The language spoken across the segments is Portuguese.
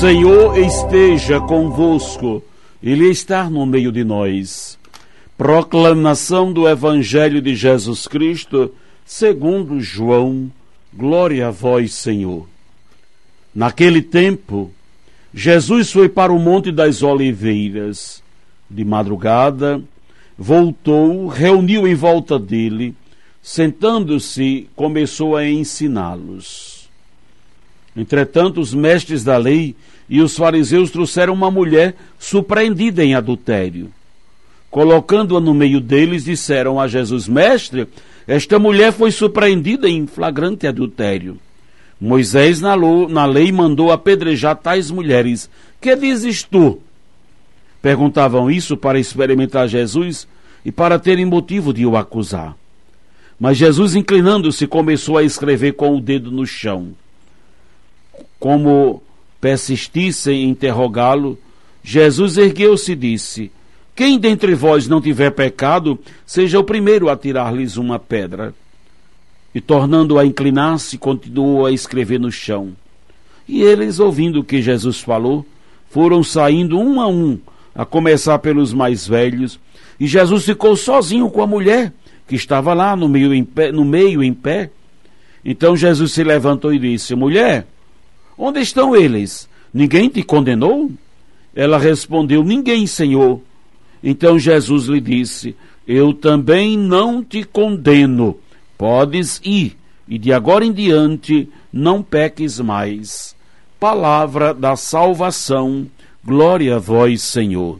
Senhor esteja convosco, Ele está no meio de nós. Proclamação do Evangelho de Jesus Cristo, segundo João. Glória a vós, Senhor. Naquele tempo, Jesus foi para o Monte das Oliveiras. De madrugada, voltou, reuniu em volta dele, sentando-se, começou a ensiná-los. Entretanto, os mestres da lei e os fariseus trouxeram uma mulher surpreendida em adultério. Colocando-a no meio deles, disseram a Jesus: Mestre, esta mulher foi surpreendida em flagrante adultério. Moisés, na, lei, mandou apedrejar tais mulheres. Que dizes tu? Perguntavam isso para experimentar Jesus e para terem motivo de o acusar. Mas Jesus, inclinando-se, começou a escrever com o dedo no chão. Como persistissem em interrogá-lo, Jesus ergueu-se e disse: Quem dentre vós não tiver pecado, seja o primeiro a tirar-lhes uma pedra. E tornando a inclinar-se, continuou a escrever no chão. E eles, ouvindo o que Jesus falou, foram saindo um a um, a começar pelos mais velhos, e Jesus ficou sozinho com a mulher, que estava lá no meio em pé. No meio, em pé. Então Jesus se levantou e disse: Mulher, Onde estão eles? Ninguém te condenou? Ela respondeu: Ninguém, Senhor. Então Jesus lhe disse: Eu também não te condeno. Podes ir, e de agora em diante não peques mais. Palavra da salvação. Glória a vós, Senhor.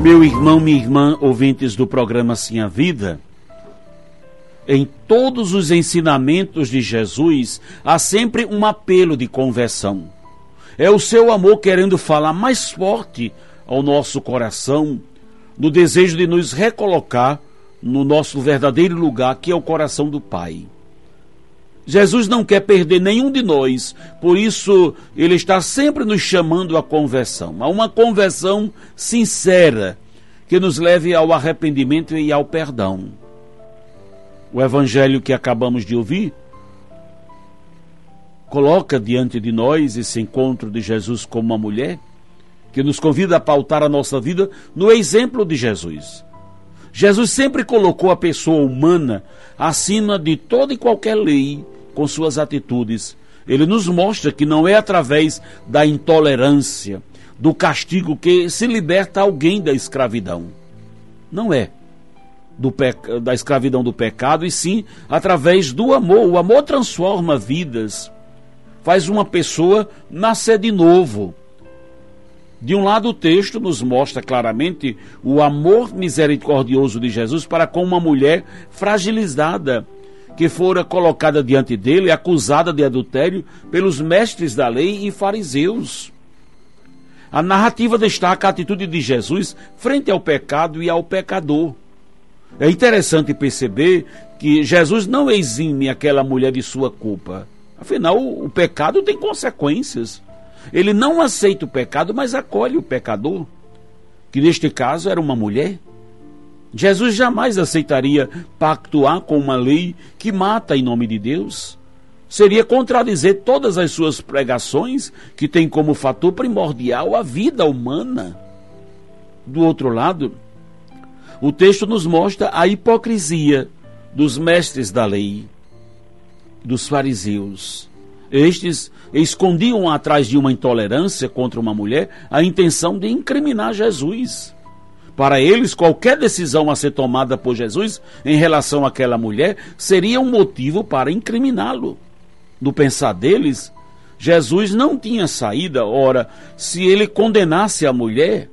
Meu irmão, minha irmã, ouvintes do programa Sim a Vida, em todos os ensinamentos de Jesus há sempre um apelo de conversão. É o seu amor querendo falar mais forte ao nosso coração, no desejo de nos recolocar no nosso verdadeiro lugar, que é o coração do Pai. Jesus não quer perder nenhum de nós, por isso ele está sempre nos chamando à conversão, a uma conversão sincera que nos leve ao arrependimento e ao perdão. O evangelho que acabamos de ouvir coloca diante de nós esse encontro de Jesus com uma mulher que nos convida a pautar a nossa vida no exemplo de Jesus. Jesus sempre colocou a pessoa humana acima de toda e qualquer lei com suas atitudes. Ele nos mostra que não é através da intolerância, do castigo que se liberta alguém da escravidão. Não é do da escravidão do pecado, e sim através do amor. O amor transforma vidas, faz uma pessoa nascer de novo. De um lado, o texto nos mostra claramente o amor misericordioso de Jesus para com uma mulher fragilizada, que fora colocada diante dele, acusada de adultério pelos mestres da lei e fariseus. A narrativa destaca a atitude de Jesus frente ao pecado e ao pecador. É interessante perceber que Jesus não exime aquela mulher de sua culpa. Afinal, o pecado tem consequências. Ele não aceita o pecado, mas acolhe o pecador, que neste caso era uma mulher. Jesus jamais aceitaria pactuar com uma lei que mata em nome de Deus. Seria contradizer todas as suas pregações, que têm como fator primordial a vida humana. Do outro lado, o texto nos mostra a hipocrisia dos mestres da lei, dos fariseus. Estes escondiam atrás de uma intolerância contra uma mulher a intenção de incriminar Jesus Para eles, qualquer decisão a ser tomada por Jesus em relação àquela mulher seria um motivo para incriminá-lo. No pensar deles, Jesus não tinha saída, ora, se ele condenasse a mulher,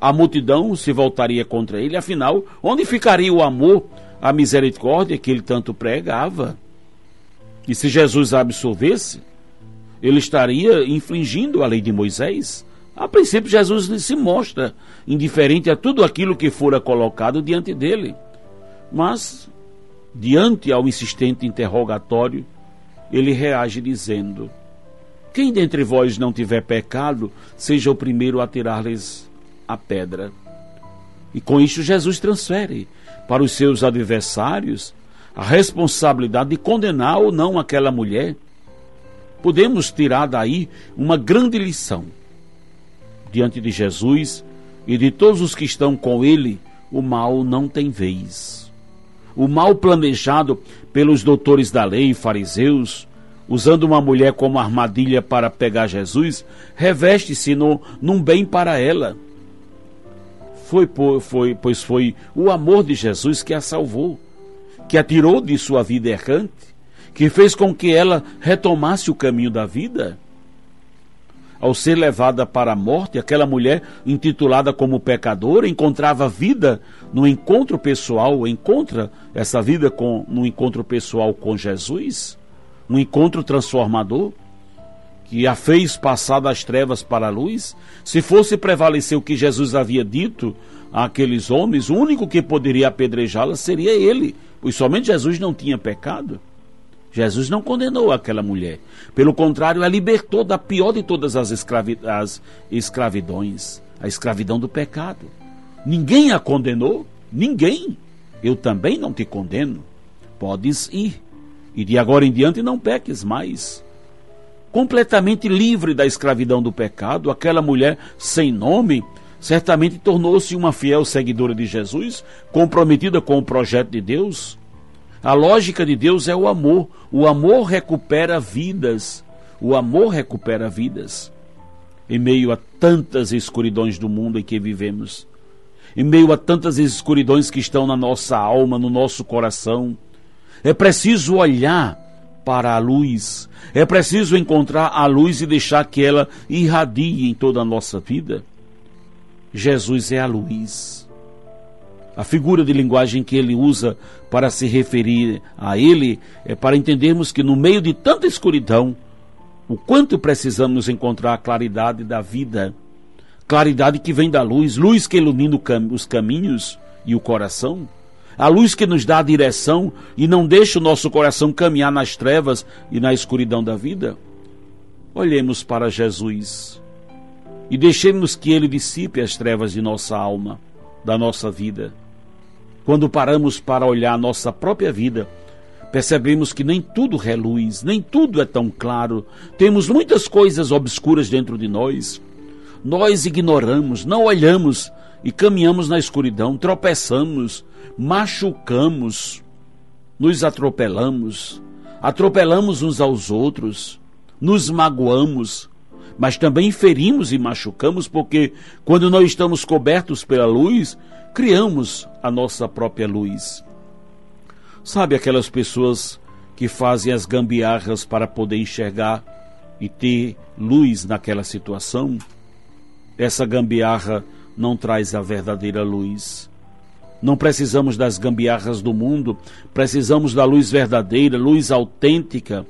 a multidão se voltaria contra ele, afinal, onde ficaria o amor, a misericórdia que ele tanto pregava? E se Jesus absolvesse, ele estaria infringindo a lei de Moisés. A princípio, Jesus se mostra indiferente a tudo aquilo que fora colocado diante dele. Mas, diante ao insistente interrogatório, ele reage dizendo: Quem dentre vós não tiver pecado, seja o primeiro a tirar-lhes a pedra. E com isto, Jesus transfere para os seus adversários a responsabilidade de condenar ou não aquela mulher podemos tirar daí uma grande lição. Diante de Jesus e de todos os que estão com ele, o mal não tem vez. O mal planejado pelos doutores da lei, fariseus, usando uma mulher como armadilha para pegar Jesus, reveste-se num bem para ela. Foi, foi, pois foi o amor de Jesus que a salvou, que a tirou de sua vida errante que fez com que ela retomasse o caminho da vida? Ao ser levada para a morte, aquela mulher, intitulada como pecadora, encontrava vida no encontro pessoal, encontra essa vida com, no encontro pessoal com Jesus, um encontro transformador, que a fez passar das trevas para a luz. Se fosse prevalecer o que Jesus havia dito àqueles homens, o único que poderia apedrejá-la seria ele, pois somente Jesus não tinha pecado. Jesus não condenou aquela mulher. Pelo contrário, a libertou da pior de todas as, escravi as escravidões a escravidão do pecado. Ninguém a condenou, ninguém. Eu também não te condeno. Podes ir. E de agora em diante não peques mais. Completamente livre da escravidão do pecado, aquela mulher sem nome certamente tornou-se uma fiel seguidora de Jesus, comprometida com o projeto de Deus a lógica de Deus é o amor. O amor recupera vidas. O amor recupera vidas. Em meio a tantas escuridões do mundo em que vivemos, em meio a tantas escuridões que estão na nossa alma, no nosso coração, é preciso olhar para a luz, é preciso encontrar a luz e deixar que ela irradie em toda a nossa vida. Jesus é a luz. A figura de linguagem que ele usa para se referir a ele é para entendermos que no meio de tanta escuridão, o quanto precisamos encontrar a claridade da vida, claridade que vem da luz, luz que ilumina os caminhos e o coração, a luz que nos dá a direção e não deixa o nosso coração caminhar nas trevas e na escuridão da vida. Olhemos para Jesus e deixemos que ele dissipe as trevas de nossa alma, da nossa vida. Quando paramos para olhar nossa própria vida, percebemos que nem tudo reluz, nem tudo é tão claro. Temos muitas coisas obscuras dentro de nós. Nós ignoramos, não olhamos e caminhamos na escuridão, tropeçamos, machucamos, nos atropelamos, atropelamos uns aos outros, nos magoamos, mas também ferimos e machucamos, porque quando nós estamos cobertos pela luz, criamos a nossa própria luz. Sabe aquelas pessoas que fazem as gambiarras para poder enxergar e ter luz naquela situação? Essa gambiarra não traz a verdadeira luz. Não precisamos das gambiarras do mundo, precisamos da luz verdadeira, luz autêntica.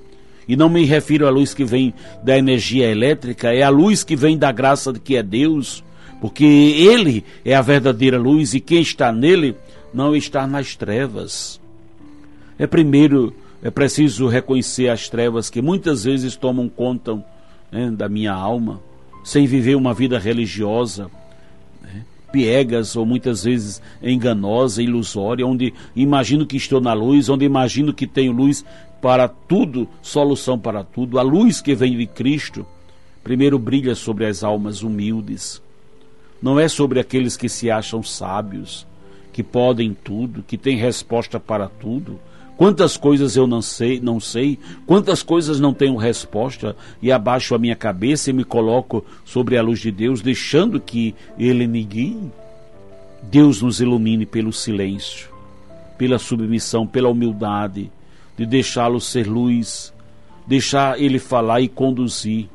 E não me refiro à luz que vem da energia elétrica, é a luz que vem da graça de que é Deus, porque Ele é a verdadeira luz e quem está nele não está nas trevas. É primeiro, é preciso reconhecer as trevas que muitas vezes tomam conta né, da minha alma, sem viver uma vida religiosa, piegas ou muitas vezes enganosa, ilusória, onde imagino que estou na luz, onde imagino que tenho luz para tudo, solução para tudo. A luz que vem de Cristo, primeiro brilha sobre as almas humildes não é sobre aqueles que se acham sábios, que podem tudo, que têm resposta para tudo. Quantas coisas eu não sei, não sei, quantas coisas não tenho resposta e abaixo a minha cabeça e me coloco sobre a luz de Deus, deixando que ele me guie. Deus nos ilumine pelo silêncio, pela submissão, pela humildade, de deixá-lo ser luz, deixar ele falar e conduzir.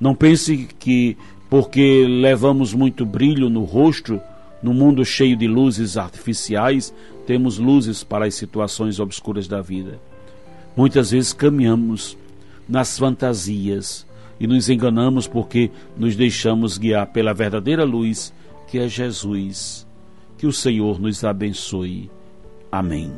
Não pense que porque levamos muito brilho no rosto, no mundo cheio de luzes artificiais, temos luzes para as situações obscuras da vida. Muitas vezes caminhamos nas fantasias e nos enganamos porque nos deixamos guiar pela verdadeira luz que é Jesus. Que o Senhor nos abençoe. Amém.